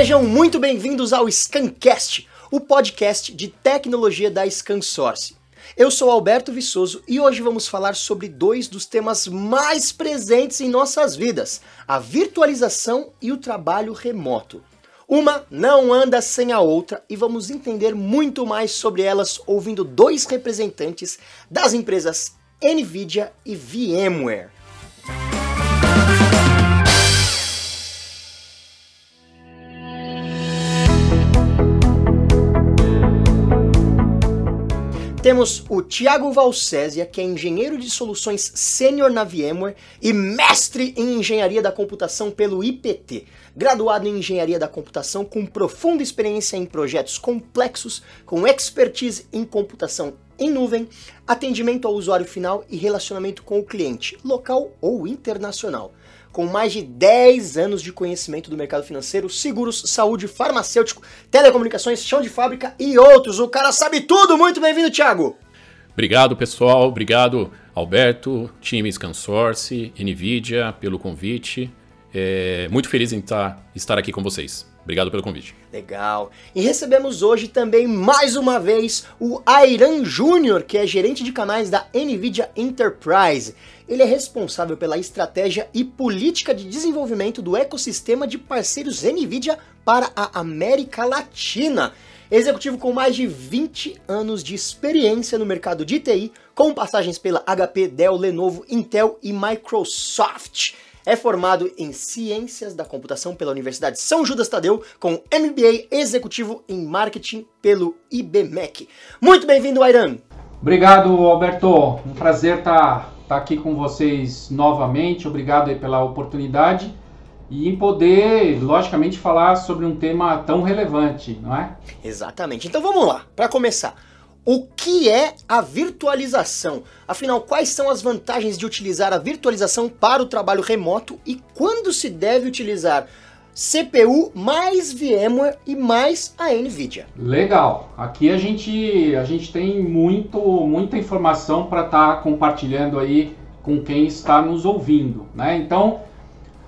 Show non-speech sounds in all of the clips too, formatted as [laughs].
Sejam muito bem-vindos ao Scancast, o podcast de tecnologia da ScanSource. Eu sou Alberto Viçoso e hoje vamos falar sobre dois dos temas mais presentes em nossas vidas: a virtualização e o trabalho remoto. Uma não anda sem a outra e vamos entender muito mais sobre elas ouvindo dois representantes das empresas Nvidia e VMware. Temos o Thiago Valcésia, que é engenheiro de soluções sênior na VMware e mestre em engenharia da computação pelo IPT. Graduado em engenharia da computação com profunda experiência em projetos complexos, com expertise em computação em nuvem, atendimento ao usuário final e relacionamento com o cliente, local ou internacional com mais de 10 anos de conhecimento do mercado financeiro, seguros, saúde, farmacêutico, telecomunicações, chão de fábrica e outros. O cara sabe tudo! Muito bem-vindo, Thiago! Obrigado, pessoal. Obrigado, Alberto, time Scansource, NVIDIA, pelo convite. É, muito feliz em estar, estar aqui com vocês. Obrigado pelo convite. Legal. E recebemos hoje também, mais uma vez, o Airan Júnior, que é gerente de canais da NVIDIA Enterprise. Ele é responsável pela estratégia e política de desenvolvimento do ecossistema de parceiros NVIDIA para a América Latina. Executivo com mais de 20 anos de experiência no mercado de TI, com passagens pela HP, Dell, Lenovo, Intel e Microsoft. É formado em Ciências da Computação pela Universidade São Judas Tadeu, com MBA Executivo em Marketing pelo IBMEC. Muito bem-vindo, Airan! Obrigado, Alberto. Um prazer estar tá, tá aqui com vocês novamente. Obrigado pela oportunidade e em poder, logicamente, falar sobre um tema tão relevante, não é? Exatamente. Então vamos lá, para começar. O que é a virtualização? Afinal, quais são as vantagens de utilizar a virtualização para o trabalho remoto e quando se deve utilizar CPU mais VMware e mais a Nvidia? Legal. Aqui a gente a gente tem muito muita informação para estar tá compartilhando aí com quem está nos ouvindo, né? Então,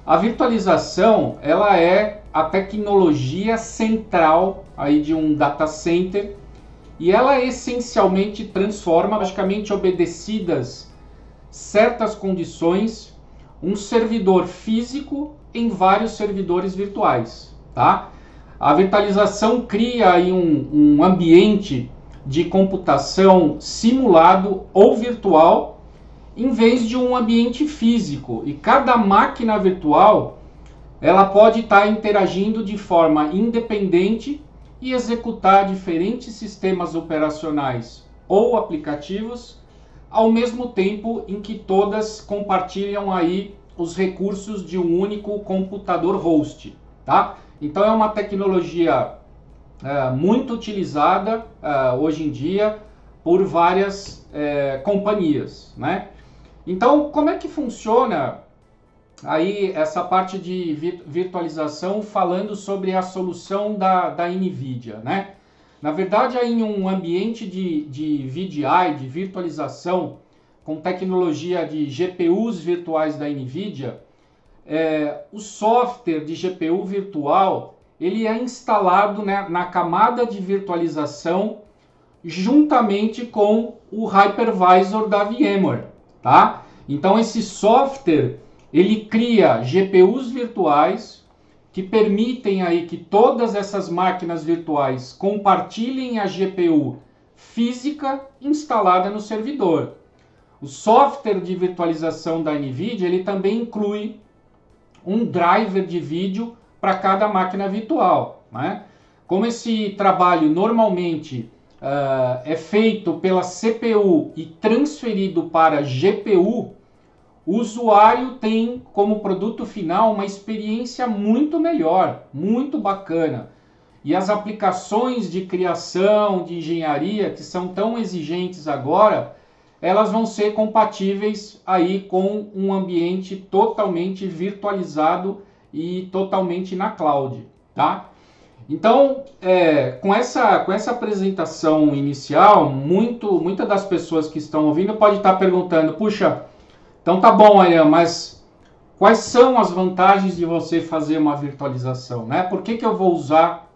a virtualização, ela é a tecnologia central aí de um data center e ela essencialmente transforma, logicamente obedecidas certas condições, um servidor físico em vários servidores virtuais, tá? A virtualização cria aí um, um ambiente de computação simulado ou virtual em vez de um ambiente físico. E cada máquina virtual ela pode estar tá interagindo de forma independente e executar diferentes sistemas operacionais ou aplicativos ao mesmo tempo em que todas compartilham aí os recursos de um único computador host, tá? Então é uma tecnologia é, muito utilizada é, hoje em dia por várias é, companhias, né? Então como é que funciona aí essa parte de virtualização falando sobre a solução da, da NVIDIA, né? Na verdade, aí em um ambiente de, de VDI, de virtualização, com tecnologia de GPUs virtuais da NVIDIA, é, o software de GPU virtual ele é instalado né, na camada de virtualização juntamente com o hypervisor da VMware, tá? Então esse software ele cria GPUs virtuais que permitem aí que todas essas máquinas virtuais compartilhem a GPU física instalada no servidor. O software de virtualização da NVIDIA ele também inclui um driver de vídeo para cada máquina virtual. Né? Como esse trabalho normalmente uh, é feito pela CPU e transferido para GPU, o usuário tem como produto final uma experiência muito melhor, muito bacana. E as aplicações de criação, de engenharia, que são tão exigentes agora, elas vão ser compatíveis aí com um ambiente totalmente virtualizado e totalmente na cloud, tá? Então, é, com, essa, com essa apresentação inicial, muito, muitas das pessoas que estão ouvindo pode estar perguntando, puxa, então tá bom, Ayan, mas quais são as vantagens de você fazer uma virtualização, né? Por que, que eu vou usar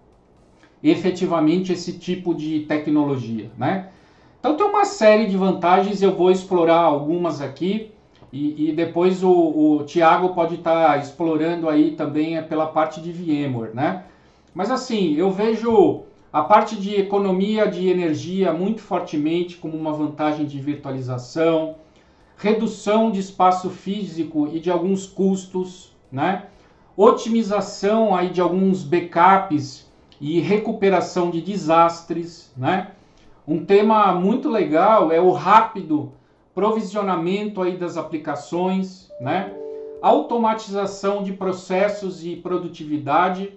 efetivamente esse tipo de tecnologia, né? Então tem uma série de vantagens, eu vou explorar algumas aqui e, e depois o, o Tiago pode estar tá explorando aí também é pela parte de VMware, né? Mas assim, eu vejo a parte de economia de energia muito fortemente como uma vantagem de virtualização, redução de espaço físico e de alguns custos, né? otimização aí de alguns backups e recuperação de desastres, né? Um tema muito legal é o rápido provisionamento aí das aplicações, né? Automatização de processos e produtividade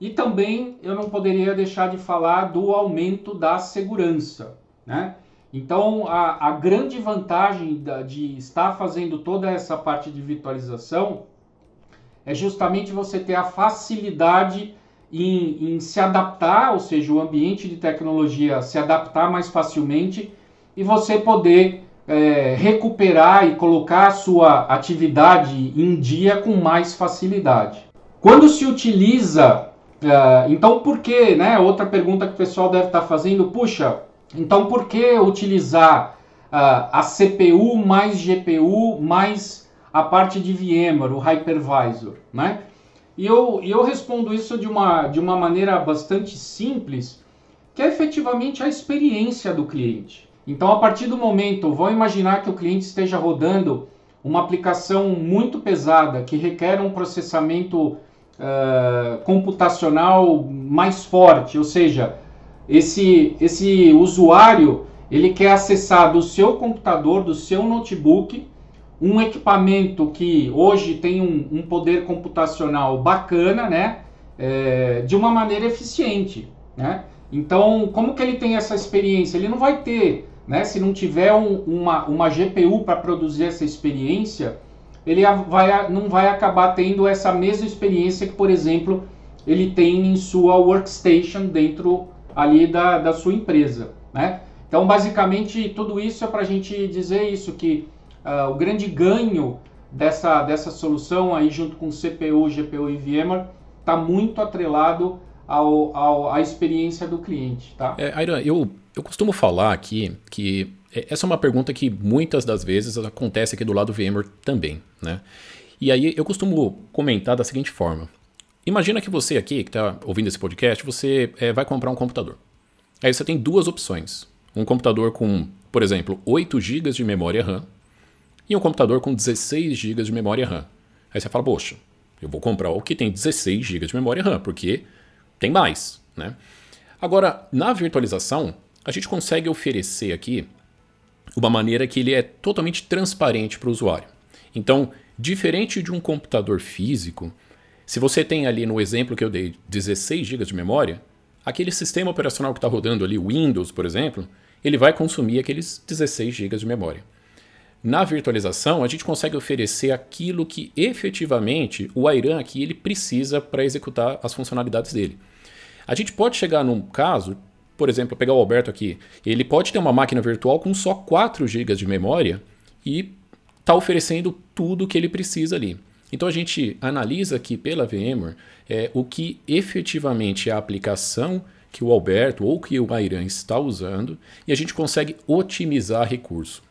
e também eu não poderia deixar de falar do aumento da segurança, né? Então, a, a grande vantagem da, de estar fazendo toda essa parte de virtualização é justamente você ter a facilidade em, em, se adaptar, ou seja, o ambiente de tecnologia se adaptar mais facilmente e você poder é, recuperar e colocar a sua atividade em dia com mais facilidade. Quando se utiliza, é, então por que, né? Outra pergunta que o pessoal deve estar fazendo, puxa, então, por que utilizar uh, a CPU mais GPU mais a parte de VMware, o hypervisor, né? E eu, eu respondo isso de uma, de uma maneira bastante simples, que é efetivamente a experiência do cliente. Então, a partir do momento, vamos imaginar que o cliente esteja rodando uma aplicação muito pesada, que requer um processamento uh, computacional mais forte, ou seja, esse, esse usuário ele quer acessar do seu computador, do seu notebook, um equipamento que hoje tem um, um poder computacional bacana, né? É, de uma maneira eficiente, né? Então, como que ele tem essa experiência? Ele não vai ter, né? Se não tiver um, uma, uma GPU para produzir essa experiência, ele vai, não vai acabar tendo essa mesma experiência que, por exemplo, ele tem em sua workstation dentro ali da, da sua empresa, né? Então, basicamente, tudo isso é para a gente dizer isso, que uh, o grande ganho dessa, dessa solução aí junto com CPU, GPU e VMware está muito atrelado ao, ao, à experiência do cliente, tá? É, Airan, eu, eu costumo falar aqui que essa é uma pergunta que muitas das vezes acontece aqui do lado do VMware também, né? E aí eu costumo comentar da seguinte forma. Imagina que você aqui, que está ouvindo esse podcast, você é, vai comprar um computador. Aí você tem duas opções. Um computador com, por exemplo, 8 GB de memória RAM e um computador com 16 GB de memória RAM. Aí você fala, poxa, eu vou comprar o que tem 16 GB de memória RAM, porque tem mais, né? Agora, na virtualização, a gente consegue oferecer aqui uma maneira que ele é totalmente transparente para o usuário. Então, diferente de um computador físico, se você tem ali no exemplo que eu dei 16 GB de memória, aquele sistema operacional que está rodando ali, Windows, por exemplo, ele vai consumir aqueles 16 GB de memória. Na virtualização, a gente consegue oferecer aquilo que efetivamente o Airan aqui ele precisa para executar as funcionalidades dele. A gente pode chegar num caso, por exemplo, pegar o Alberto aqui, ele pode ter uma máquina virtual com só 4 GB de memória e está oferecendo tudo o que ele precisa ali. Então a gente analisa aqui pela VMware é, o que efetivamente é a aplicação que o Alberto ou que o Airan está usando e a gente consegue otimizar recurso.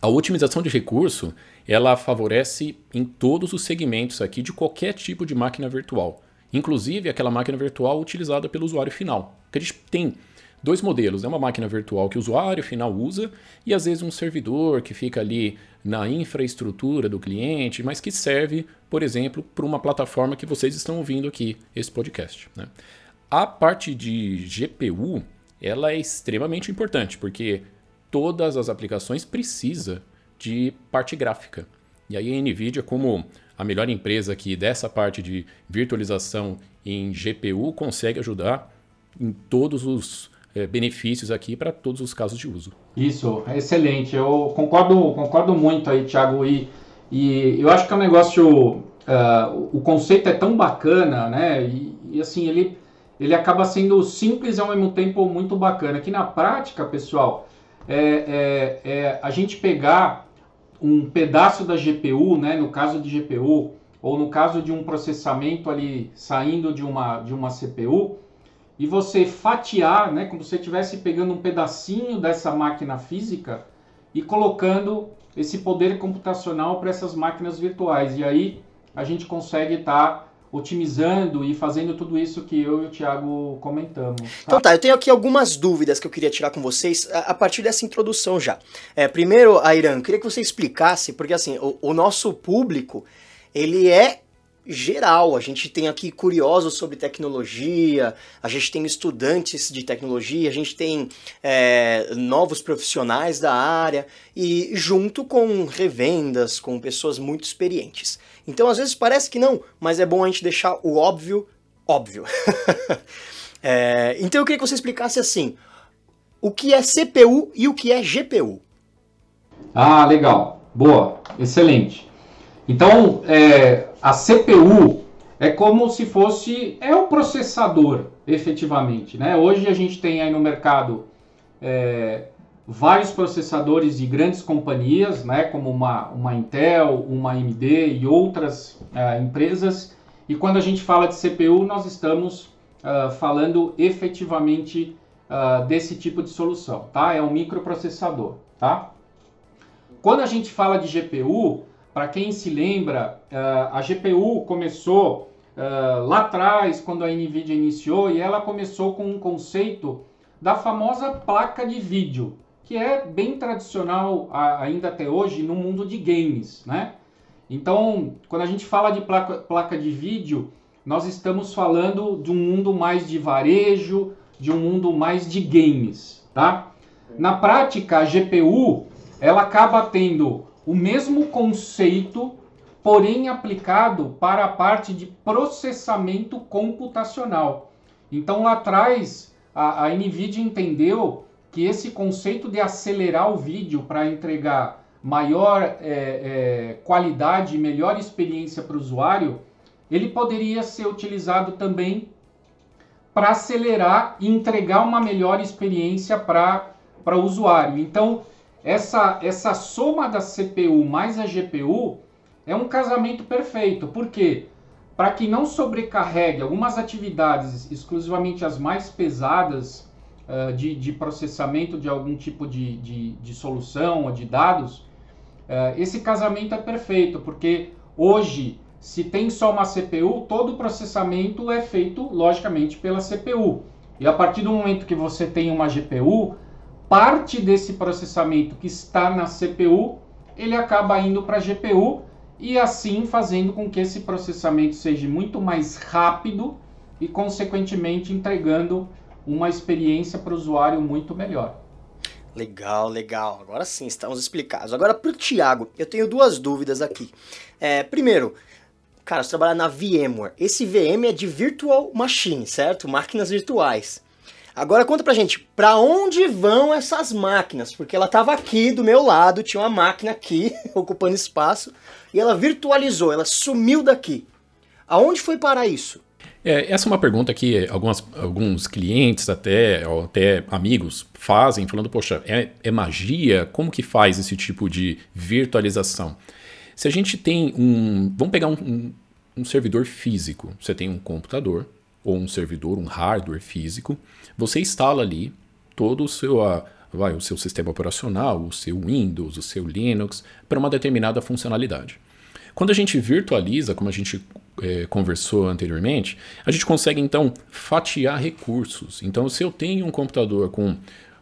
A otimização de recurso ela favorece em todos os segmentos aqui de qualquer tipo de máquina virtual, inclusive aquela máquina virtual utilizada pelo usuário final. Que a gente tem dois modelos. É uma máquina virtual que o usuário final usa e às vezes um servidor que fica ali na infraestrutura do cliente, mas que serve, por exemplo, para uma plataforma que vocês estão ouvindo aqui, esse podcast. Né? A parte de GPU ela é extremamente importante, porque todas as aplicações precisam de parte gráfica. E aí a NVIDIA, como a melhor empresa aqui dessa parte de virtualização em GPU, consegue ajudar em todos os é, benefícios aqui para todos os casos de uso. Isso, é excelente. Eu concordo, concordo muito aí, Thiago. E, e eu acho que é um negócio. Uh, o conceito é tão bacana, né? E, e, assim, ele, ele acaba sendo simples e ao mesmo tempo muito bacana. Que na prática, pessoal, é, é, é a gente pegar um pedaço da GPU, né, no caso de GPU, ou no caso de um processamento ali saindo de uma, de uma CPU, e você fatiar, né, como se você estivesse pegando um pedacinho dessa máquina física e colocando esse poder computacional para essas máquinas virtuais. E aí a gente consegue estar tá otimizando e fazendo tudo isso que eu e o Thiago comentamos. Tá? Então tá, eu tenho aqui algumas dúvidas que eu queria tirar com vocês a, partir dessa introdução já. É, primeiro, Airan, queria que você explicasse, porque assim, o, o nosso público, ele é geral. A gente tem aqui curiosos sobre tecnologia, a gente tem estudantes de tecnologia, a gente tem é, novos profissionais da área e junto com revendas, com pessoas muito experientes. Então às vezes parece que não, mas é bom a gente deixar o óbvio óbvio. [laughs] é, então eu queria que você explicasse assim, o que é CPU e o que é GPU. Ah, legal. Boa, excelente. Então, é, a CPU é como se fosse é o processador, efetivamente. Né? Hoje a gente tem aí no mercado é, vários processadores de grandes companhias, né? como uma, uma Intel, uma AMD e outras é, empresas. E quando a gente fala de CPU, nós estamos uh, falando efetivamente uh, desse tipo de solução, tá? É um microprocessador, tá? Quando a gente fala de GPU, para quem se lembra, uh, a GPU começou uh, lá atrás, quando a NVIDIA iniciou, e ela começou com um conceito da famosa placa de vídeo, que é bem tradicional ainda até hoje no mundo de games, né? Então, quando a gente fala de placa, placa de vídeo, nós estamos falando de um mundo mais de varejo, de um mundo mais de games, tá? Na prática, a GPU, ela acaba tendo o mesmo conceito, porém aplicado para a parte de processamento computacional. Então lá atrás a, a NVIDIA entendeu que esse conceito de acelerar o vídeo para entregar maior é, é, qualidade e melhor experiência para o usuário, ele poderia ser utilizado também para acelerar e entregar uma melhor experiência para o usuário. Então, essa, essa soma da CPU mais a GPU é um casamento perfeito. Por quê? Para que não sobrecarregue algumas atividades, exclusivamente as mais pesadas uh, de, de, processamento de algum tipo de, de, de solução ou de dados, uh, esse casamento é perfeito, porque hoje, se tem só uma CPU, todo o processamento é feito, logicamente, pela CPU. E a partir do momento que você tem uma GPU, parte desse processamento que está na CPU, ele acaba indo para a GPU e assim fazendo com que esse processamento seja muito mais rápido e, consequentemente, entregando uma experiência para o usuário muito melhor. Legal, legal. Agora sim, estamos explicados. Agora para o Thiago, eu tenho duas dúvidas aqui. É, primeiro, cara, você trabalha na VMware. Esse VM é de Virtual Machine, certo? Máquinas virtuais. Agora conta pra gente, pra onde vão essas máquinas? Porque ela tava aqui do meu lado, tinha uma máquina aqui, [laughs] ocupando espaço, e ela virtualizou, ela sumiu daqui. Aonde foi parar isso? É, essa é uma pergunta que algumas, alguns clientes, até, até amigos, fazem, falando, poxa, é, é magia? Como que faz esse tipo de virtualização? Se a gente tem um. Vamos pegar um, um, um servidor físico. Você tem um computador, ou um servidor, um hardware físico, você instala ali todo o seu, a, vai, o seu sistema operacional, o seu Windows, o seu Linux, para uma determinada funcionalidade. Quando a gente virtualiza, como a gente é, conversou anteriormente, a gente consegue então fatiar recursos. Então, se eu tenho um computador com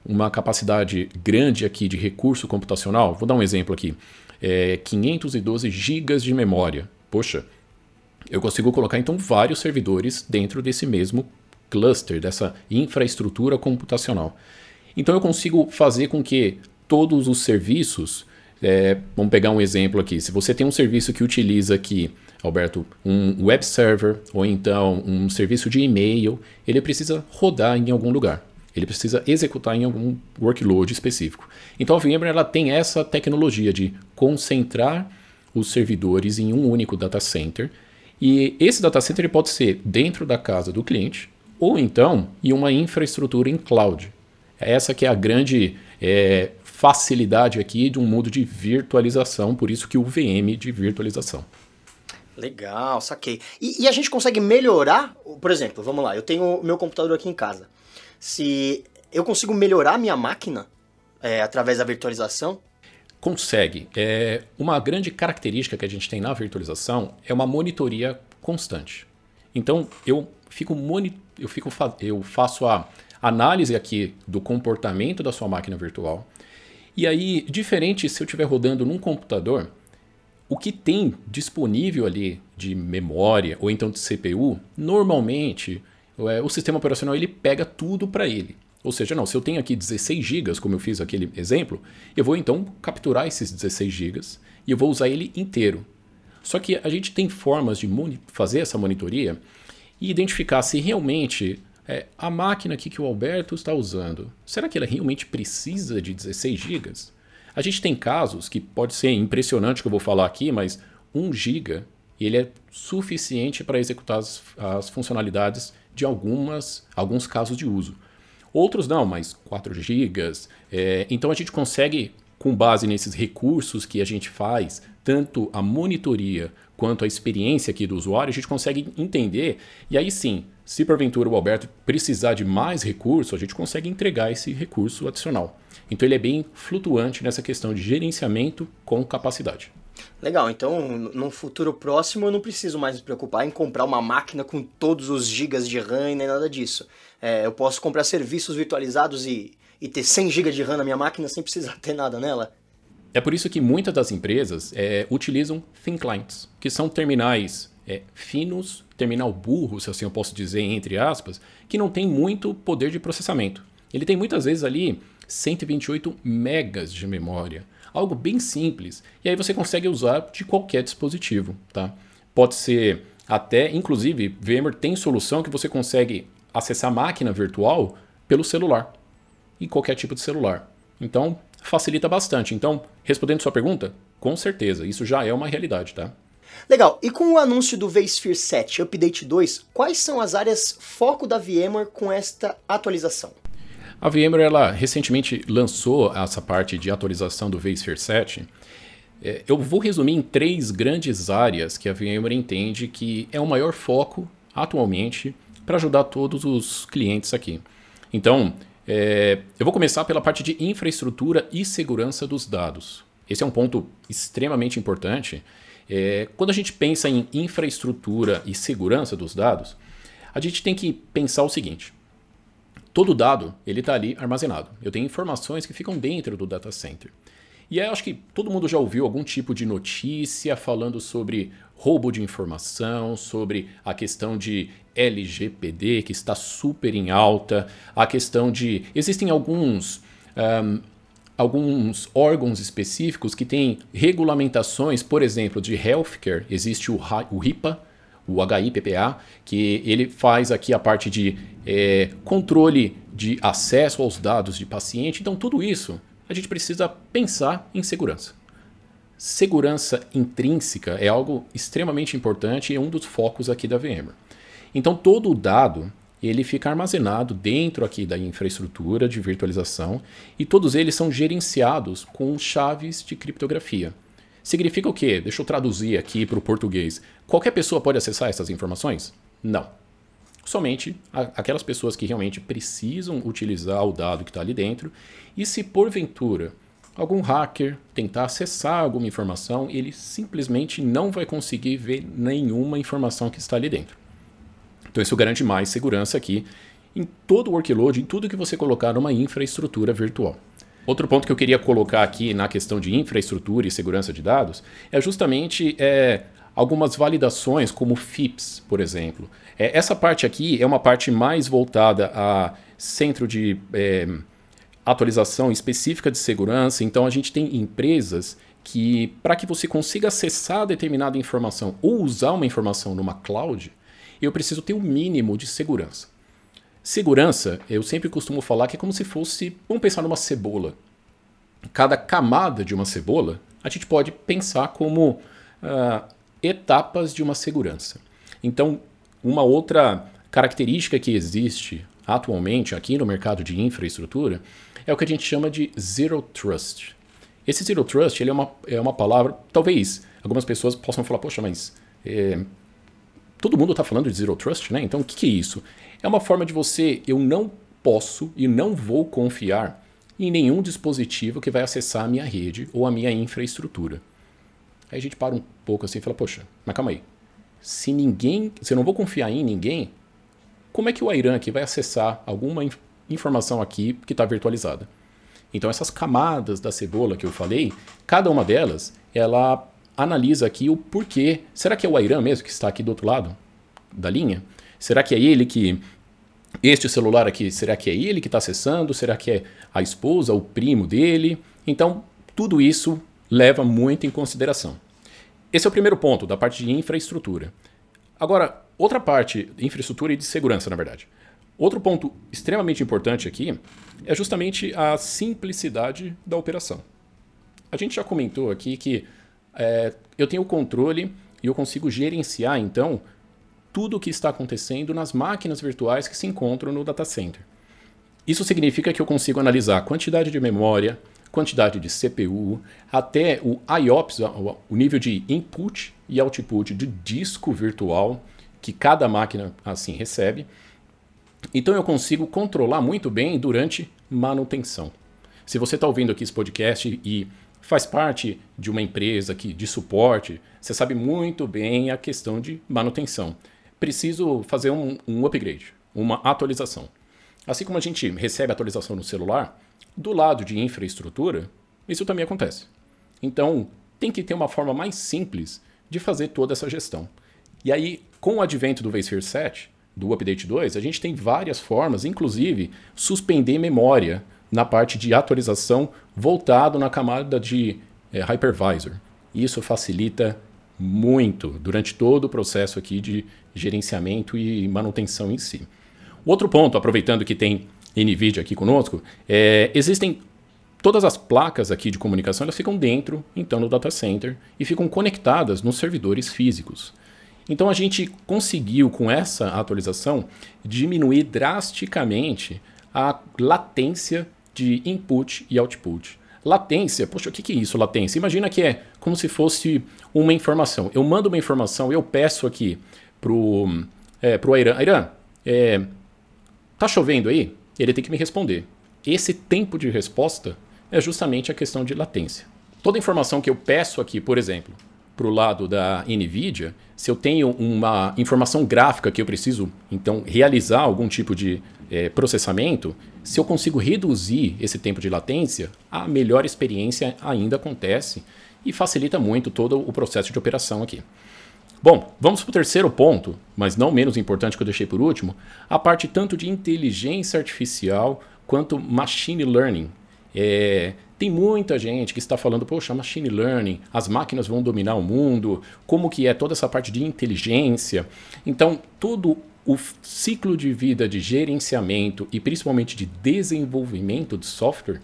uma capacidade grande aqui de recurso computacional, vou dar um exemplo aqui, é, 512 GB de memória. Poxa, eu consigo colocar então vários servidores dentro desse mesmo cluster, dessa infraestrutura computacional. Então eu consigo fazer com que todos os serviços, é, vamos pegar um exemplo aqui, se você tem um serviço que utiliza aqui, Alberto, um web server ou então um serviço de e-mail, ele precisa rodar em algum lugar. Ele precisa executar em algum workload específico. Então a VMware ela tem essa tecnologia de concentrar os servidores em um único data center e esse data center ele pode ser dentro da casa do cliente ou então em uma infraestrutura em cloud. Essa que é a grande é, facilidade aqui de um mundo de virtualização, por isso que o VM de virtualização. Legal, saquei. E, e a gente consegue melhorar, por exemplo, vamos lá, eu tenho meu computador aqui em casa. Se eu consigo melhorar a minha máquina é, através da virtualização? Consegue. É, uma grande característica que a gente tem na virtualização é uma monitoria constante. Então eu fico eu fico eu faço a análise aqui do comportamento da sua máquina virtual. E aí, diferente se eu estiver rodando num computador, o que tem disponível ali de memória ou então de CPU, normalmente é, o sistema operacional ele pega tudo para ele. Ou seja, não, se eu tenho aqui 16 GB, como eu fiz aquele exemplo, eu vou então capturar esses 16 GB e eu vou usar ele inteiro. Só que a gente tem formas de fazer essa monitoria e identificar se realmente é, a máquina aqui que o Alberto está usando, será que ela realmente precisa de 16 GB? A gente tem casos que pode ser impressionante que eu vou falar aqui, mas 1 GB ele é suficiente para executar as, as funcionalidades de algumas, alguns casos de uso. Outros não, mas 4 GB. É, então a gente consegue, com base nesses recursos que a gente faz, tanto a monitoria quanto a experiência aqui do usuário, a gente consegue entender. E aí sim, se porventura o Alberto precisar de mais recurso, a gente consegue entregar esse recurso adicional. Então ele é bem flutuante nessa questão de gerenciamento com capacidade. Legal, então num futuro próximo eu não preciso mais me preocupar em comprar uma máquina com todos os gigas de RAM e nem nada disso. É, eu posso comprar serviços virtualizados e, e ter 100 GB de RAM na minha máquina sem precisar ter nada nela. É por isso que muitas das empresas é, utilizam thin clients, que são terminais é, finos, terminal burro, se assim eu posso dizer, entre aspas, que não tem muito poder de processamento. Ele tem muitas vezes ali 128 megas de memória, algo bem simples. E aí você consegue usar de qualquer dispositivo, tá? Pode ser até, inclusive, VMware tem solução que você consegue acessar a máquina virtual pelo celular, em qualquer tipo de celular. Então, facilita bastante. Então, respondendo sua pergunta, com certeza, isso já é uma realidade, tá? Legal. E com o anúncio do vSphere 7 Update 2, quais são as áreas foco da VMware com esta atualização? A VMware ela recentemente lançou essa parte de atualização do vSphere 7. É, eu vou resumir em três grandes áreas que a VMware entende que é o maior foco atualmente para ajudar todos os clientes aqui. Então, é, eu vou começar pela parte de infraestrutura e segurança dos dados. Esse é um ponto extremamente importante. É, quando a gente pensa em infraestrutura e segurança dos dados, a gente tem que pensar o seguinte: todo dado ele está ali armazenado. Eu tenho informações que ficam dentro do data center. E aí, acho que todo mundo já ouviu algum tipo de notícia falando sobre roubo de informação, sobre a questão de LGPD, que está super em alta, a questão de. Existem alguns. Um, alguns órgãos específicos que têm regulamentações, por exemplo, de healthcare, existe o, o HIPAA, o HIPPA, que ele faz aqui a parte de é, controle de acesso aos dados de paciente. Então, tudo isso a gente precisa pensar em segurança. Segurança intrínseca é algo extremamente importante e é um dos focos aqui da VMware. Então, todo o dado ele fica armazenado dentro aqui da infraestrutura de virtualização e todos eles são gerenciados com chaves de criptografia. Significa o quê? Deixa eu traduzir aqui para o português. Qualquer pessoa pode acessar essas informações? Não. Somente aquelas pessoas que realmente precisam utilizar o dado que está ali dentro. E se porventura algum hacker tentar acessar alguma informação, ele simplesmente não vai conseguir ver nenhuma informação que está ali dentro. Então isso garante mais segurança aqui em todo o workload, em tudo que você colocar numa infraestrutura virtual. Outro ponto que eu queria colocar aqui na questão de infraestrutura e segurança de dados é justamente é, algumas validações, como FIPS, por exemplo. É, essa parte aqui é uma parte mais voltada a centro de é, atualização específica de segurança. Então a gente tem empresas que, para que você consiga acessar determinada informação ou usar uma informação numa cloud, eu preciso ter o um mínimo de segurança. Segurança, eu sempre costumo falar que é como se fosse, vamos pensar numa cebola. Cada camada de uma cebola, a gente pode pensar como uh, etapas de uma segurança. Então, uma outra característica que existe atualmente aqui no mercado de infraestrutura é o que a gente chama de Zero Trust. Esse Zero Trust ele é, uma, é uma palavra, talvez algumas pessoas possam falar, poxa, mas é, todo mundo está falando de Zero Trust, né? Então o que, que é isso? É uma forma de você, eu não posso e não vou confiar em nenhum dispositivo que vai acessar a minha rede ou a minha infraestrutura. Aí a gente para um pouco assim e fala, poxa, mas calma aí. Se ninguém, se eu não vou confiar em ninguém, como é que o Airan aqui vai acessar alguma informação aqui que está virtualizada? Então essas camadas da cebola que eu falei, cada uma delas, ela analisa aqui o porquê. Será que é o Airan mesmo que está aqui do outro lado da linha? Será que é ele que este celular aqui, será que é ele que está acessando? Será que é a esposa, o primo dele? Então, tudo isso leva muito em consideração. Esse é o primeiro ponto, da parte de infraestrutura. Agora, outra parte, infraestrutura e de segurança, na verdade. Outro ponto extremamente importante aqui é justamente a simplicidade da operação. A gente já comentou aqui que é, eu tenho o controle e eu consigo gerenciar, então, tudo o que está acontecendo nas máquinas virtuais que se encontram no data center. Isso significa que eu consigo analisar a quantidade de memória, quantidade de CPU, até o IOPS, o nível de input e output de disco virtual que cada máquina assim recebe. Então eu consigo controlar muito bem durante manutenção. Se você está ouvindo aqui esse podcast e faz parte de uma empresa que, de suporte, você sabe muito bem a questão de manutenção preciso fazer um, um upgrade, uma atualização. Assim como a gente recebe atualização no celular, do lado de infraestrutura, isso também acontece. Então, tem que ter uma forma mais simples de fazer toda essa gestão. E aí, com o advento do vSphere 7, do Update 2, a gente tem várias formas, inclusive suspender memória na parte de atualização voltado na camada de é, hypervisor. Isso facilita muito durante todo o processo aqui de gerenciamento e manutenção em si. Outro ponto, aproveitando que tem NVIDIA aqui conosco, é, existem todas as placas aqui de comunicação, elas ficam dentro, então, do data center e ficam conectadas nos servidores físicos. Então a gente conseguiu com essa atualização diminuir drasticamente a latência de input e output. Latência, poxa, o que é isso, latência? Imagina que é como se fosse uma informação. Eu mando uma informação, eu peço aqui pro, é, pro Airan, Airan, é, tá chovendo aí? Ele tem que me responder. Esse tempo de resposta é justamente a questão de latência. Toda informação que eu peço aqui, por exemplo, para o lado da NVIDIA, se eu tenho uma informação gráfica que eu preciso, então, realizar algum tipo de é, processamento, se eu consigo reduzir esse tempo de latência, a melhor experiência ainda acontece e facilita muito todo o processo de operação aqui. Bom, vamos para o terceiro ponto, mas não menos importante que eu deixei por último, a parte tanto de inteligência artificial quanto machine learning. É, tem muita gente que está falando, poxa, machine learning, as máquinas vão dominar o mundo, como que é toda essa parte de inteligência. Então, todo o ciclo de vida de gerenciamento e principalmente de desenvolvimento de software,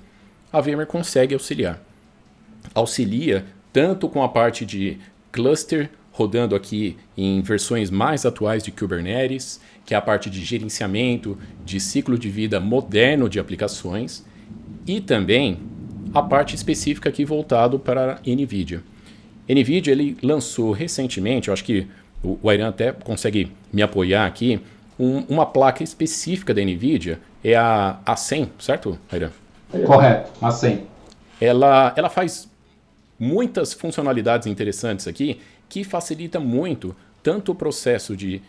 a VMware consegue auxiliar. Auxilia tanto com a parte de cluster rodando aqui em versões mais atuais de Kubernetes, que é a parte de gerenciamento de ciclo de vida moderno de aplicações, e também a parte específica aqui voltado para a NVIDIA. NVIDIA ele lançou recentemente, eu acho que o, Airan até consegue me apoiar aqui, um, uma placa específica da NVIDIA, é a A100, certo, Airan? Correto, A100. Ela, ela faz muitas funcionalidades interessantes aqui que facilita muito tanto o processo de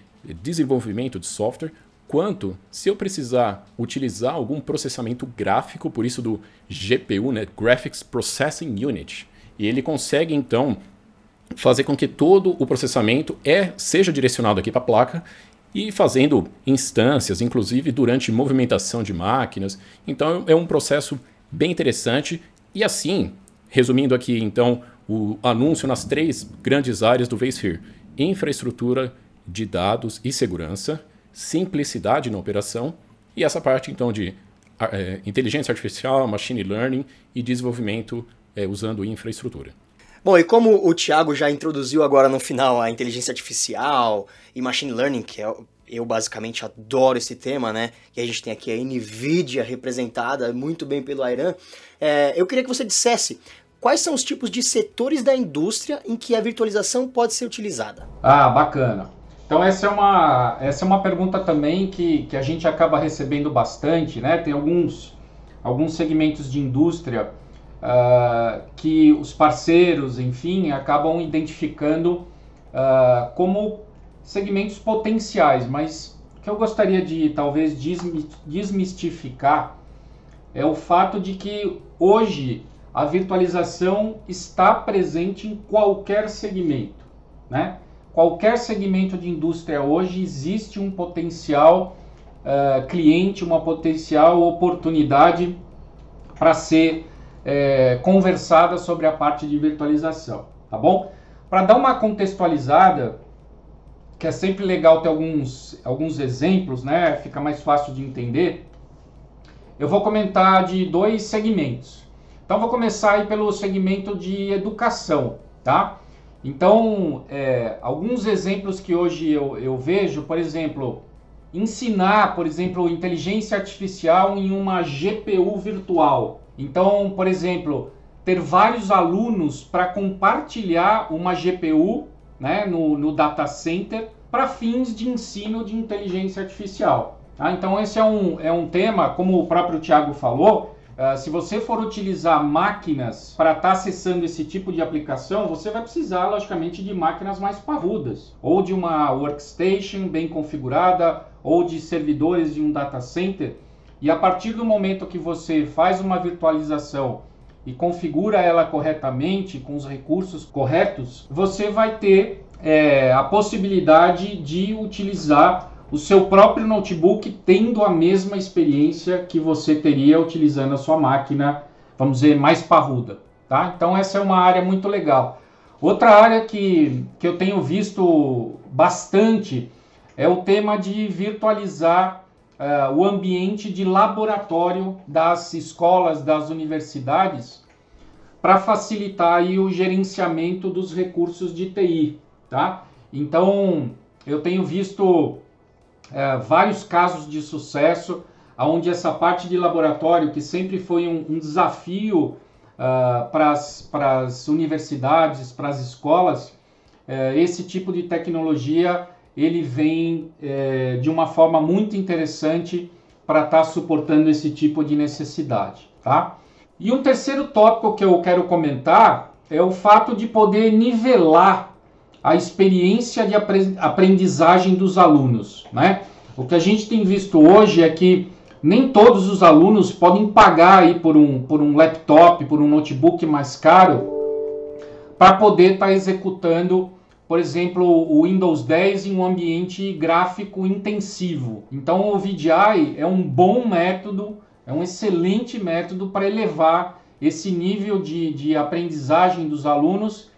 desenvolvimento de software, quanto se eu precisar utilizar algum processamento gráfico, por isso do GPU, né, Graphics Processing Unit, e ele consegue então fazer com que todo o processamento é, seja direcionado aqui para a placa e fazendo instâncias, inclusive durante movimentação de máquinas. Então é um processo bem interessante e assim, resumindo aqui então o anúncio nas três grandes áreas do vSphere: infraestrutura de dados e segurança, simplicidade na operação e essa parte então de é, inteligência artificial, machine learning e desenvolvimento é, usando infraestrutura. Bom, e como o Thiago já introduziu agora no final a inteligência artificial e machine learning, que é eu basicamente adoro esse tema, né? E a gente tem aqui a NVIDIA representada muito bem pelo Airan. É, eu queria que você dissesse quais são os tipos de setores da indústria em que a virtualização pode ser utilizada. Ah, bacana. Então essa é uma, essa é uma pergunta também que, que a gente acaba recebendo bastante, né? Tem alguns, alguns segmentos de indústria uh, que os parceiros, enfim, acabam identificando uh, como segmentos potenciais, mas o que eu gostaria de talvez desmistificar é o fato de que hoje a virtualização está presente em qualquer segmento, né? qualquer segmento de indústria hoje existe um potencial uh, cliente, uma potencial oportunidade para ser é, conversada sobre a parte de virtualização, tá bom? Para dar uma contextualizada, que é sempre legal ter alguns, alguns exemplos, né? Fica mais fácil de entender. Eu vou comentar de dois segmentos. Então vou começar aí pelo segmento de educação, tá? Então, é, alguns exemplos que hoje eu, eu vejo, por exemplo, ensinar, por exemplo, inteligência artificial em uma GPU virtual. Então, por exemplo, ter vários alunos para compartilhar uma GPU né, no, no data center para fins de ensino de inteligência artificial. Tá? Então, esse é um, é um tema, como o próprio Tiago falou, Uh, se você for utilizar máquinas para estar tá acessando esse tipo de aplicação, você vai precisar, logicamente, de máquinas mais parrudas, ou de uma workstation bem configurada, ou de servidores de um data center. E a partir do momento que você faz uma virtualização e configura ela corretamente, com os recursos corretos, você vai ter é, a possibilidade de utilizar o seu próprio notebook tendo a mesma experiência que você teria utilizando a sua máquina, vamos dizer, mais parruda. Tá? Então essa é uma área muito legal. Outra área que, que eu tenho visto bastante é o tema de virtualizar uh, o ambiente de laboratório das escolas, das universidades, para facilitar aí o gerenciamento dos recursos de TI. Tá? Então eu tenho visto é, vários casos de sucesso, onde essa parte de laboratório, que sempre foi um, um desafio uh, para as universidades, para as escolas, esse tipo de tecnologia ele vem uh, de uma forma muito interessante para estar tá suportando esse tipo de necessidade. Tá? E um terceiro tópico que eu quero comentar é o fato de poder nivelar a experiência de aprendizagem dos alunos. Né? O que a gente tem visto hoje é que nem todos os alunos podem pagar aí por, um, por um laptop, por um notebook mais caro, para poder estar tá executando, por exemplo, o Windows 10 em um ambiente gráfico intensivo. Então o VDI é um bom método, é um excelente método para elevar esse nível de, de aprendizagem dos alunos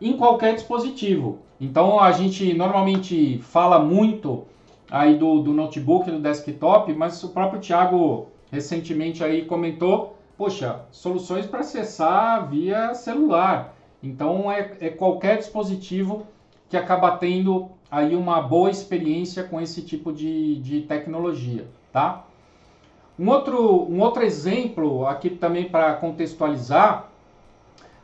em qualquer dispositivo. Então a gente normalmente fala muito aí do, do notebook, do desktop, mas o próprio Thiago recentemente aí comentou, poxa, soluções para acessar via celular. Então é, é qualquer dispositivo que acaba tendo aí uma boa experiência com esse tipo de, de tecnologia, tá? Um outro, um outro exemplo aqui também para contextualizar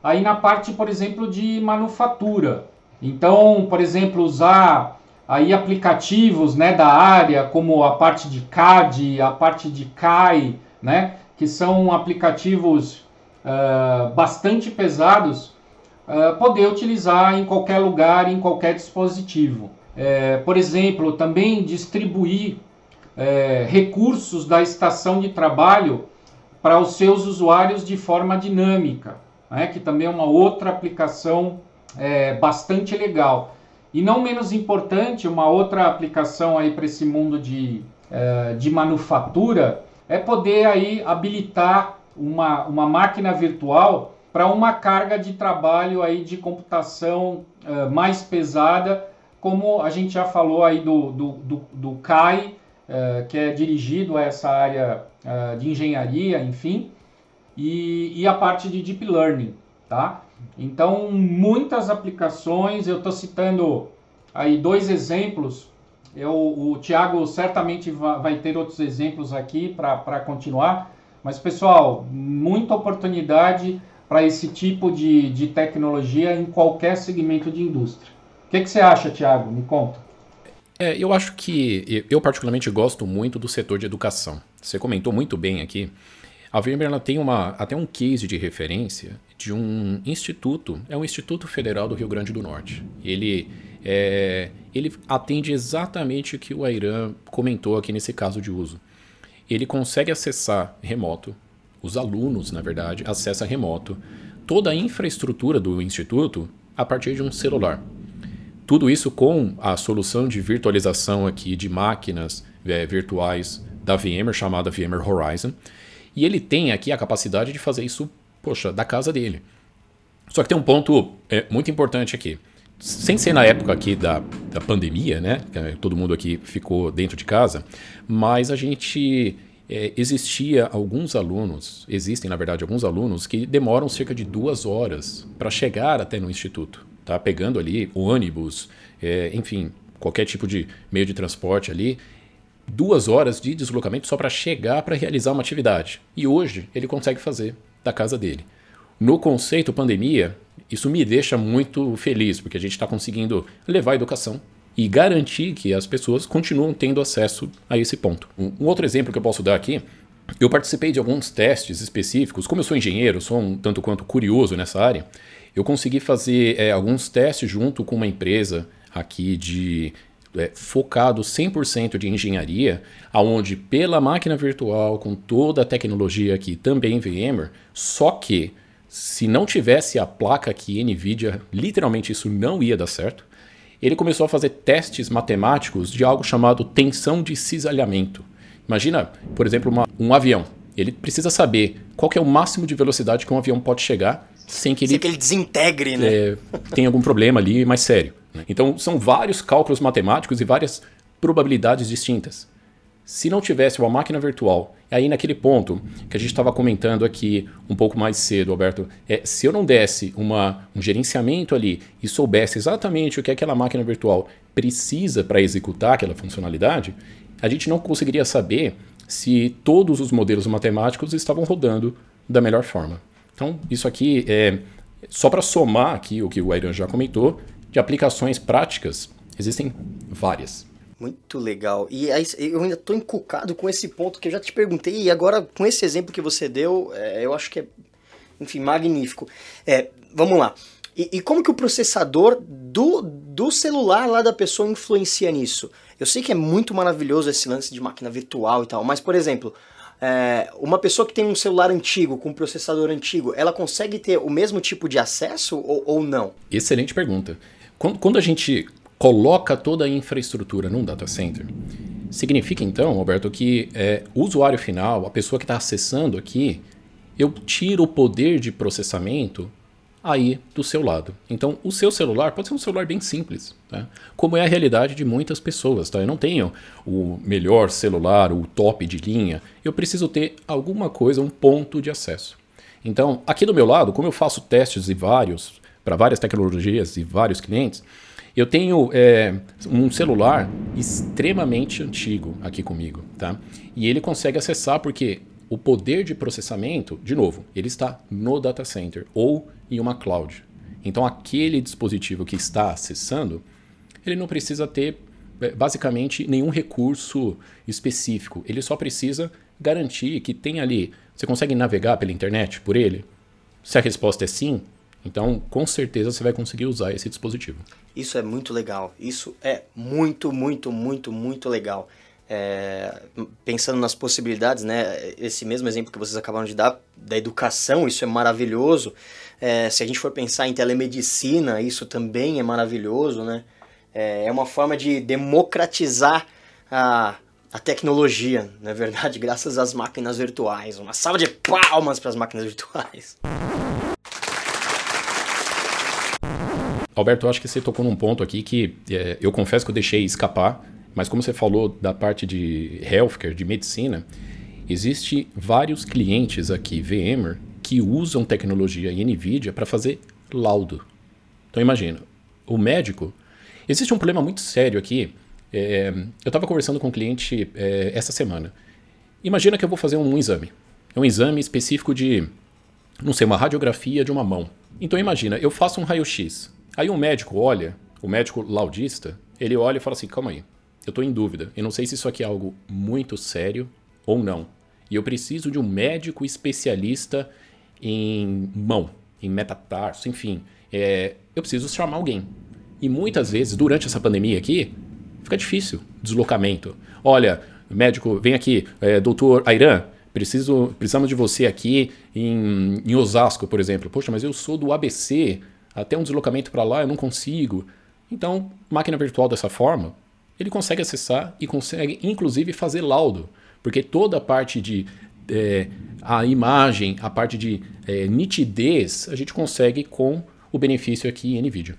aí na parte, por exemplo, de manufatura. Então, por exemplo, usar aí aplicativos né, da área, como a parte de CAD, a parte de CAI, né, que são aplicativos uh, bastante pesados, uh, poder utilizar em qualquer lugar, em qualquer dispositivo. É, por exemplo, também distribuir é, recursos da estação de trabalho para os seus usuários de forma dinâmica né, que também é uma outra aplicação é, bastante legal. E não menos importante, uma outra aplicação aí para esse mundo de, de manufatura é poder aí habilitar uma, uma máquina virtual para uma carga de trabalho aí de computação é, mais pesada, como a gente já falou aí do, do, do, do CAI, é, que é dirigido a essa área é, de engenharia, enfim, e, e a parte de deep learning, tá? Então, muitas aplicações, eu estou citando aí dois exemplos Eu, o Thiago certamente vai ter outros exemplos aqui para continuar. Mas, pessoal, muita oportunidade para esse tipo de, de tecnologia em qualquer segmento de indústria. O que, que você acha, Thiago? Me conta. É, eu acho que eu particularmente gosto muito do setor de educação. Você comentou muito bem aqui. A ela tem uma, até um case de referência de um instituto, é um Instituto Federal do Rio Grande do Norte. Ele, é, ele atende exatamente o que o Airan comentou aqui nesse caso de uso. Ele consegue acessar remoto, os alunos, na verdade, acessam remoto toda a infraestrutura do instituto a partir de um celular. Tudo isso com a solução de virtualização aqui de máquinas é, virtuais da VMware, chamada VMware Horizon. E ele tem aqui a capacidade de fazer isso, poxa, da casa dele. Só que tem um ponto é, muito importante aqui. Sem ser na época aqui da, da pandemia, né? Todo mundo aqui ficou dentro de casa, mas a gente é, existia alguns alunos, existem na verdade alguns alunos que demoram cerca de duas horas para chegar até no instituto tá? Pegando ali ônibus, é, enfim, qualquer tipo de meio de transporte ali, duas horas de deslocamento só para chegar para realizar uma atividade. E hoje ele consegue fazer da casa dele. No conceito pandemia, isso me deixa muito feliz, porque a gente está conseguindo levar a educação e garantir que as pessoas continuam tendo acesso a esse ponto. Um, outro exemplo que eu posso dar aqui eu participei de alguns testes específicos. Como eu sou engenheiro, sou um tanto quanto curioso nessa área, eu consegui fazer é, alguns testes junto com uma empresa aqui de é, focado 100% de engenharia, aonde pela máquina virtual, com toda a tecnologia aqui, também VMware, só que se não tivesse a placa aqui NVIDIA, literalmente isso não ia dar certo. Ele começou a fazer testes matemáticos de algo chamado tensão de cisalhamento. Imagina, por exemplo, uma, um avião. Ele precisa saber qual é o máximo de velocidade que um avião pode chegar sem que ele, sem que ele desintegre, né? É, tenha algum problema ali mais sério. Né? Então, são vários cálculos matemáticos e várias probabilidades distintas. Se não tivesse uma máquina virtual, aí naquele ponto que a gente estava comentando aqui um pouco mais cedo, Alberto, é, se eu não desse uma, um gerenciamento ali e soubesse exatamente o que aquela máquina virtual precisa para executar aquela funcionalidade, a gente não conseguiria saber se todos os modelos matemáticos estavam rodando da melhor forma. Então, isso aqui é só para somar aqui o que o Airan já comentou, de aplicações práticas, existem várias. Muito legal. E aí, eu ainda estou encucado com esse ponto que eu já te perguntei, e agora com esse exemplo que você deu, é, eu acho que é, enfim, magnífico. É, vamos lá. E, e, como que o processador do, do celular lá da pessoa influencia nisso? Eu sei que é muito maravilhoso esse lance de máquina virtual e tal, mas, por exemplo, é, uma pessoa que tem um celular antigo, com um processador antigo, ela consegue ter o mesmo tipo de acesso ou, ou não? Excelente pergunta. Quando, quando a gente coloca toda a infraestrutura num data center, significa então, Roberto, que é, o usuário final, a pessoa que está acessando aqui, eu tiro o poder de processamento aí do seu lado. Então, o seu celular pode ser um celular bem simples, tá? como é a realidade de muitas pessoas. Tá? Eu não tenho o melhor celular, o top de linha, eu preciso ter alguma coisa, um ponto de acesso. Então, aqui do meu lado, como eu faço testes e vários, para várias tecnologias e vários clientes, eu tenho é, um celular extremamente antigo aqui comigo, tá? E ele consegue acessar porque o poder de processamento, de novo, ele está no data center ou em uma cloud. Então, aquele dispositivo que está acessando, ele não precisa ter é, basicamente nenhum recurso específico. Ele só precisa garantir que tem ali. Você consegue navegar pela internet por ele? Se a resposta é sim, então com certeza você vai conseguir usar esse dispositivo. Isso é muito legal. Isso é muito, muito, muito, muito legal é, pensando nas possibilidades, né? Esse mesmo exemplo que vocês acabaram de dar da educação, isso é maravilhoso. É, se a gente for pensar em telemedicina, isso também é maravilhoso, né? É, é uma forma de democratizar a, a tecnologia, não é verdade? [laughs] Graças às máquinas virtuais. Uma salva de palmas para as máquinas virtuais. Alberto, eu acho que você tocou num ponto aqui que é, eu confesso que eu deixei escapar mas como você falou da parte de healthcare, de medicina, existe vários clientes aqui, VMware, que usam tecnologia NVIDIA para fazer laudo. Então imagina, o médico... Existe um problema muito sério aqui É, eu estava conversando com um cliente é, essa semana. Imagina que eu vou fazer um exame. É um exame específico de, não sei, uma radiografia de uma mão. Então imagina, eu faço um raio-x. Aí um médico olha, o médico laudista, ele olha e fala assim: calma aí, eu estou em dúvida. Eu não sei se isso aqui é algo muito sério ou não. E eu preciso de um médico especialista em mão, em metatarso, enfim. É, eu preciso chamar alguém. E muitas vezes, durante essa pandemia aqui, fica difícil deslocamento. Olha, médico, vem aqui, é, doutor Airan, preciso, precisamos de você aqui em, em Osasco, por exemplo. Poxa, mas eu sou do ABC, até um deslocamento para lá eu não consigo. Então, máquina virtual dessa forma, ele consegue acessar e consegue inclusive fazer laudo, porque toda a parte de é, a imagem, a parte de é, nitidez, a gente consegue com o benefício aqui em NVIDIA.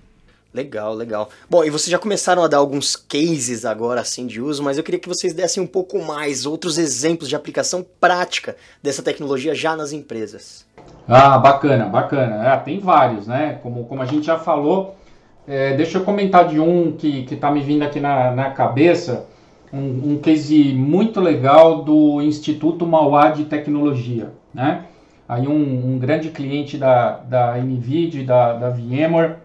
Legal, legal. Bom, e vocês já começaram a dar alguns cases agora assim de uso, mas eu queria que vocês dessem um pouco mais outros exemplos de aplicação prática dessa tecnologia já nas empresas. Ah, bacana, bacana. É, tem vários, né? Como, como a gente já falou, é, deixa eu comentar de um que está me vindo aqui na, na cabeça, um, um case muito legal do Instituto Mauá de Tecnologia, né? Aí um, um grande cliente da, da NVIDIA, da, da VMware,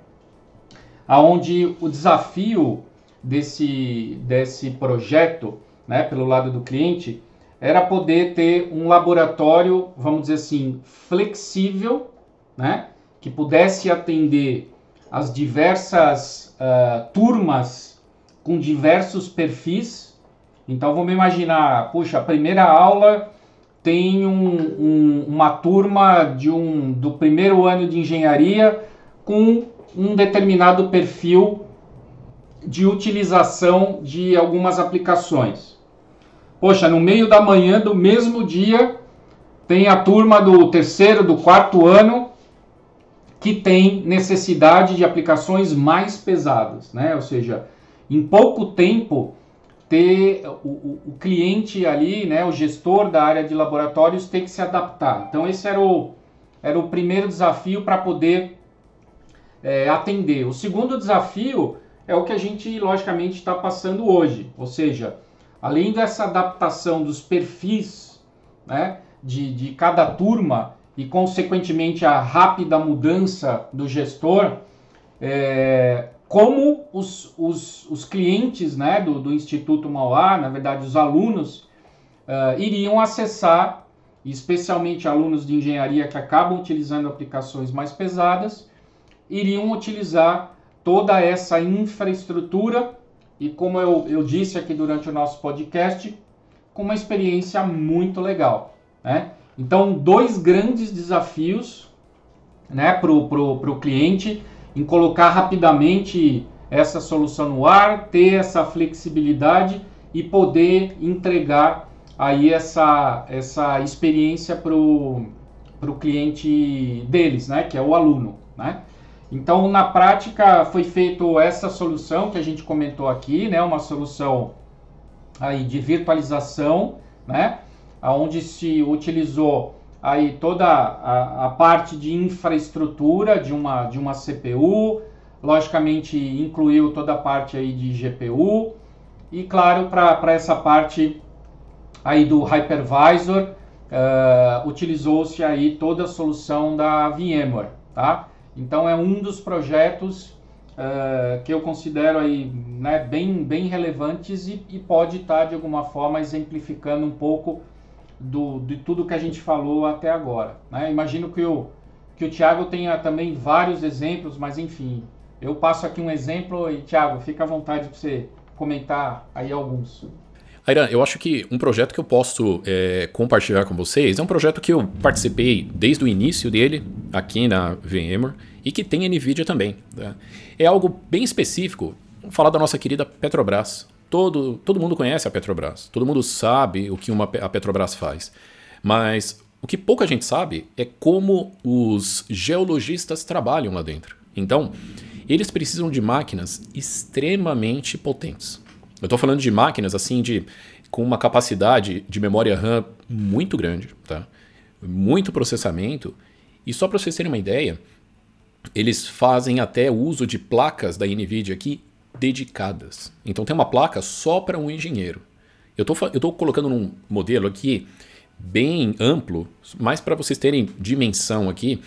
aonde o desafio desse, desse projeto, né, pelo lado do cliente, era poder ter um laboratório, vamos dizer assim, flexível, né, que pudesse atender as diversas uh, turmas com diversos perfis. Então vamos imaginar, puxa, a primeira aula tem um, um, uma turma de um, do primeiro ano de engenharia com um determinado perfil de utilização de algumas aplicações. Poxa, no meio da manhã do mesmo dia tem a turma do terceiro, do quarto ano que tem necessidade de aplicações mais pesadas, né? Ou seja, em pouco tempo ter o, o, cliente ali, né, o gestor da área de laboratórios tem que se adaptar. Então esse era o, era o primeiro desafio para poder é, atender. O segundo desafio é o que a gente logicamente está passando hoje, ou seja, além dessa adaptação dos perfis né, de, de cada turma, e, consequentemente, a rápida mudança do gestor, é, como os, os, os, clientes né, do, do, Instituto Mauá, na verdade, os alunos, uh, iriam acessar, especialmente alunos de engenharia que acabam utilizando aplicações mais pesadas, iriam utilizar toda essa infraestrutura e, como eu, eu disse aqui durante o nosso podcast, com uma experiência muito legal. Né? Então, dois grandes desafios né, para o pro, pro cliente em colocar rapidamente essa solução no ar, ter essa flexibilidade e poder entregar aí essa, essa experiência para o cliente deles, né, que é o aluno. Né? Então, na prática, foi feita essa solução que a gente comentou aqui, né, uma solução aí de virtualização, né, onde se utilizou aí toda a, a, parte de infraestrutura de uma, de uma CPU, logicamente incluiu toda a parte aí de GPU e claro para essa parte aí do hypervisor uh, utilizou-se aí toda a solução da VMware, tá? Então é um dos projetos uh, que eu considero aí né, bem, bem relevantes e, e pode estar de alguma forma exemplificando um pouco do, de tudo que a gente falou até agora. Né? Imagino que o, que o Tiago tenha também vários exemplos, mas enfim, eu passo aqui um exemplo e, Tiago, fica à vontade para você comentar aí alguns. Airan, eu acho que um projeto que eu posso é, compartilhar com vocês é um projeto que eu participei desde o início dele aqui na VMware e que tem NVIDIA também. Tá? É algo bem específico. Vamos falar da nossa querida Petrobras. Todo, todo mundo conhece a Petrobras, todo mundo sabe o que uma, a Petrobras faz. Mas o que pouca gente sabe é como os geologistas trabalham lá dentro. Então, eles precisam de máquinas extremamente potentes. Eu estou falando de máquinas assim de com uma capacidade de memória RAM muito grande, tá? Muito processamento. E só para vocês terem uma ideia, eles fazem até uso de placas da Nvidia aqui dedicadas. Então tem uma placa só para um engenheiro. Eu estou colocando num modelo aqui bem amplo, mais para vocês terem dimensão aqui.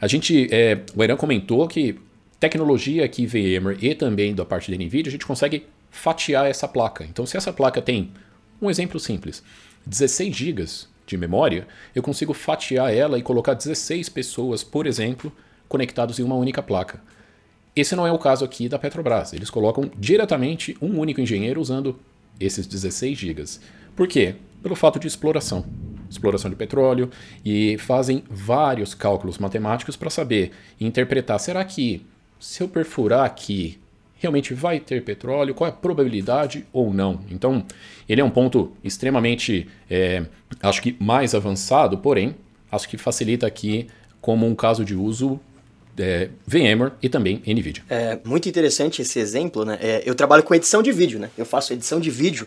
A gente, é, o Irã comentou que tecnologia aqui VMware e também da parte da NVIDIA, a gente consegue fatiar essa placa. Então se essa placa tem, um exemplo simples, 16 GB de memória, eu consigo fatiar ela e colocar 16 pessoas, por exemplo, conectados em uma única placa. Esse não é o caso aqui da Petrobras. Eles colocam diretamente um único engenheiro usando esses 16 gigas. Por quê? Pelo fato de exploração. Exploração de petróleo e fazem vários cálculos matemáticos para saber e interpretar: será que se eu perfurar aqui realmente vai ter petróleo, qual é a probabilidade ou não. Então, ele é um ponto extremamente, é, acho que mais avançado, porém, acho que facilita aqui como um caso de uso é, VMware e também NVIDIA. É muito interessante esse exemplo, né? É, eu trabalho com edição de vídeo, né? Eu faço edição de vídeo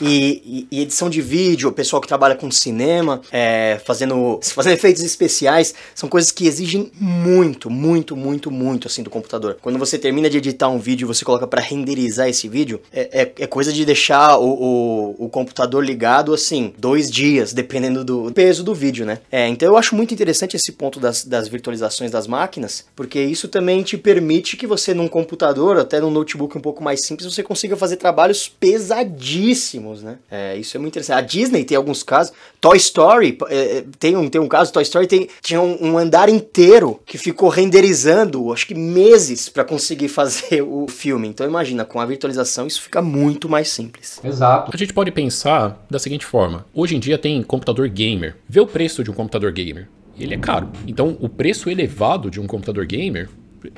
e, e, e edição de vídeo, o pessoal que trabalha com cinema, é, fazendo, [laughs] fazendo efeitos especiais, são coisas que exigem muito, muito, muito, muito assim do computador. Quando você termina de editar um vídeo, você coloca para renderizar esse vídeo, é, é, é, coisa de deixar o, o, o, computador ligado assim dois dias, dependendo do peso do vídeo, né? É, então eu acho muito interessante esse ponto das, das virtualizações das máquinas, porque isso também te permite que você num computador, até num notebook um pouco mais simples, você consiga fazer trabalhos pesadíssimos, né? É, isso é muito interessante. A Disney tem alguns casos, Toy Story, é, é tem, um, tem um caso, Toy Story tem, tinha um, um andar inteiro que ficou renderizando, acho que meses para conseguir [laughs] fazer o filme. Então imagina, com a virtualização isso fica muito mais simples. Exato. A gente pode pensar da seguinte forma, hoje em dia tem computador gamer. Vê o preço de um computador gamer ele é caro. Então, o preço elevado de um computador gamer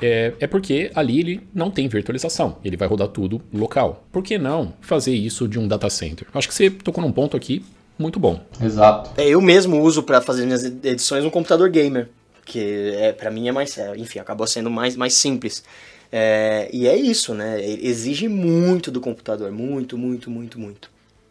é, é, porque ali ele não tem virtualização, ele vai rodar tudo local. Por que não fazer isso de um data center? Acho que você tocou num ponto aqui muito bom. Exato. É, eu mesmo uso para fazer minhas edições um computador gamer, que é, para mim é mais, é, enfim, acabou sendo mais, mais simples. É, e é isso, né? Exige muito do computador, muito, muito, muito, muito.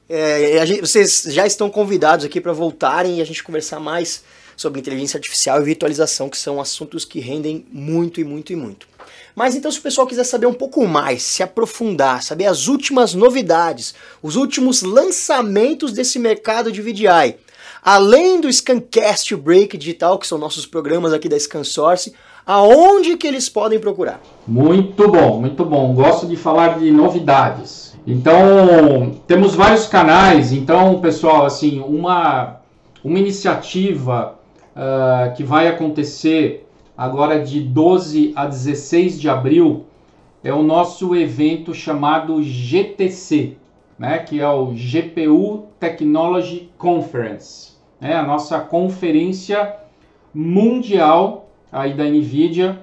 É, gente, vocês já estão convidados aqui para voltarem e a gente conversar mais sobre inteligência artificial e virtualização, que são assuntos que rendem muito e muito e muito. Mas então, se o pessoal quiser saber um pouco mais, se aprofundar, saber as últimas novidades, os últimos lançamentos desse mercado de VDI, além do Scancast Break Digital, que são nossos programas aqui da ScanSource, aonde que eles podem procurar? Muito bom, muito bom. Gosto de falar de novidades. Então, temos vários canais. Então, pessoal, assim, uma, uma iniciativa uh, que vai acontecer agora de 12 a 16 de abril é o nosso evento chamado GTC, né, que é o GPU Technology Conference, né, a nossa conferência mundial aí da Nvidia,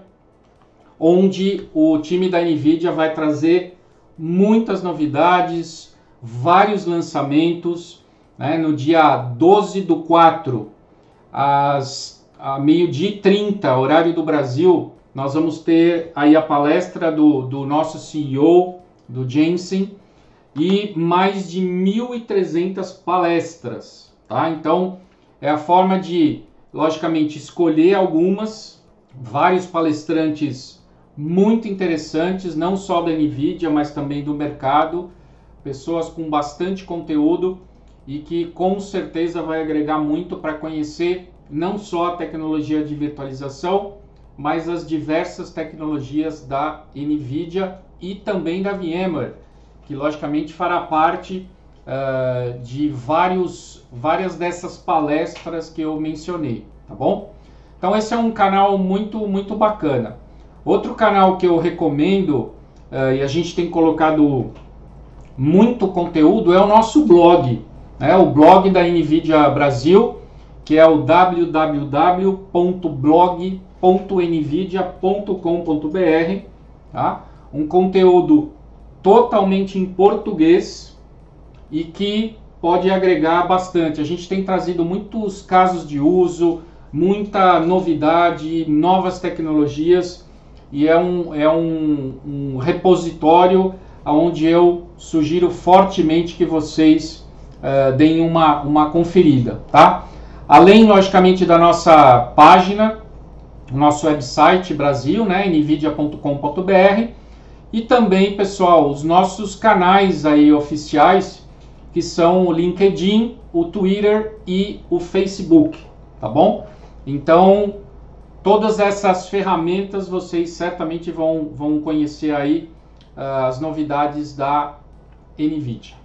onde o time da Nvidia vai trazer muitas novidades, vários lançamentos. Né, no dia 12 do 4 às meio-dia e 30, horário do Brasil, nós vamos ter aí a palestra do, do nosso CEO, do Jensen, e mais de 1.300 palestras, tá? Então, é a forma de, logicamente, escolher algumas, vários palestrantes muito interessantes, não só da NVIDIA, mas também do mercado, pessoas com bastante conteúdo e que com certeza vai agregar muito para conhecer não só a tecnologia de virtualização, mas as diversas tecnologias da NVIDIA e também da VMware, que logicamente fará parte uh, de vários, várias dessas palestras que eu mencionei, tá bom? Então esse é um canal muito, muito bacana. Outro canal que eu recomendo, uh, e a gente tem colocado muito conteúdo, é o nosso blog, né, o blog da NVIDIA Brasil, que é o www.blog.nvidia.com.br, tá? um conteúdo totalmente em português e que pode agregar bastante. A gente tem trazido muitos casos de uso, muita novidade, novas tecnologias e é um, é um, um repositório onde eu sugiro fortemente que vocês uh, deem uma, uma conferida, tá? Além, logicamente, da nossa página, nosso website Brasil, né, nvidia.com.br, E também, pessoal, os nossos canais aí oficiais, que são o LinkedIn, o Twitter e o Facebook, tá bom? Então, todas essas ferramentas vocês certamente vão, vão conhecer aí uh, as novidades da NVIDIA.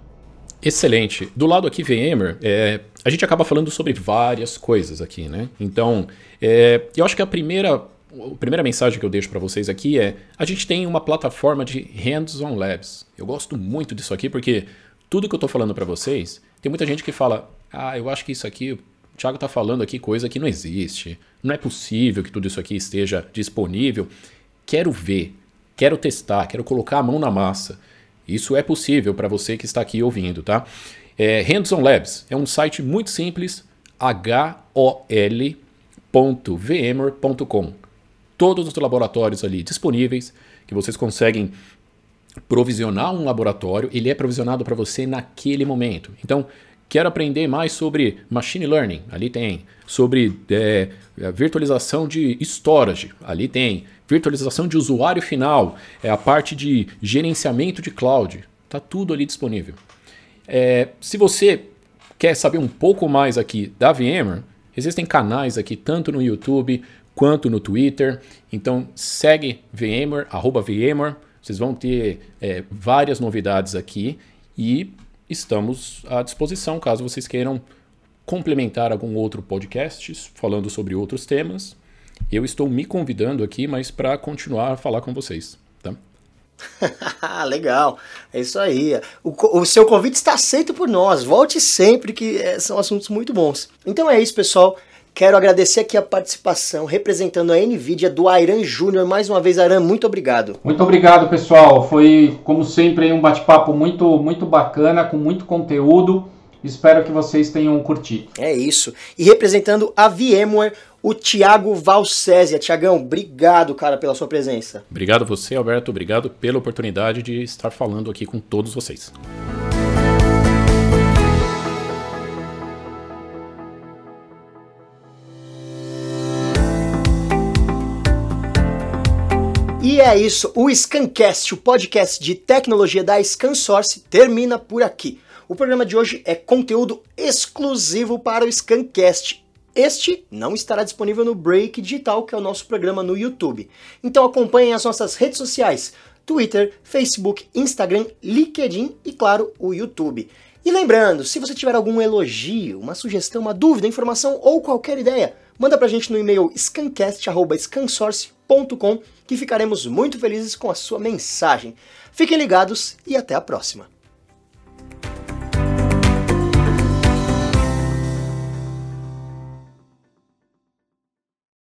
Excelente. Do lado aqui, VMware, é, a gente acaba falando sobre várias coisas aqui, né? Então, é, eu acho que a primeira, a primeira mensagem que eu deixo para vocês aqui é: a gente tem uma plataforma de hands-on labs. Eu gosto muito disso aqui porque tudo que eu estou falando para vocês, tem muita gente que fala: ah, eu acho que isso aqui, o Thiago está falando aqui coisa que não existe. Não é possível que tudo isso aqui esteja disponível. Quero ver, quero testar, quero colocar a mão na massa. Isso é possível para você que está aqui ouvindo, tá? É, Hands on Labs é um site muito simples, hol.vmware.com. Todos os laboratórios ali disponíveis, que vocês conseguem provisionar um laboratório, ele é provisionado para você naquele momento. Então, quero aprender mais sobre machine learning, ali tem. Sobre é, virtualização de storage, ali tem virtualização de usuário final, é a parte de gerenciamento de cloud. Está tudo ali disponível. É, se você quer saber um pouco mais aqui da VMware, existem canais aqui tanto no YouTube quanto no Twitter. Então segue VMware, arroba VMware. Vocês vão ter é, várias novidades aqui e estamos à disposição caso vocês queiram complementar algum outro podcast falando sobre outros temas. Eu estou me convidando aqui, mas para continuar a falar com vocês. Tá? [laughs] Legal, é isso aí. O, o, seu convite está aceito por nós. Volte sempre, que é, são assuntos muito bons. Então é isso, pessoal. Quero agradecer aqui a participação, representando a NVIDIA do Airan Júnior. Mais uma vez, Airan, muito obrigado. Muito obrigado, pessoal. Foi, como sempre, um bate-papo muito, muito bacana, com muito conteúdo. Espero que vocês tenham curtido. É isso. E representando a VMware, o Tiago Valcésia. Tiagão, obrigado, cara, pela sua presença. Obrigado você, Alberto. Obrigado pela oportunidade de estar falando aqui com todos vocês. E é isso, o Scancast, o podcast de tecnologia da ScanSource, termina por aqui. O programa de hoje é conteúdo exclusivo para o Scancast. Este não estará disponível no Break Digital, que é o nosso programa no YouTube. Então acompanhem as nossas redes sociais: Twitter, Facebook, Instagram, LinkedIn e, claro, o YouTube. E lembrando, se você tiver algum elogio, uma sugestão, uma dúvida, informação ou qualquer ideia, manda pra gente no e-mail scancast.scansource.com que ficaremos muito felizes com a sua mensagem. Fiquem ligados e até a próxima.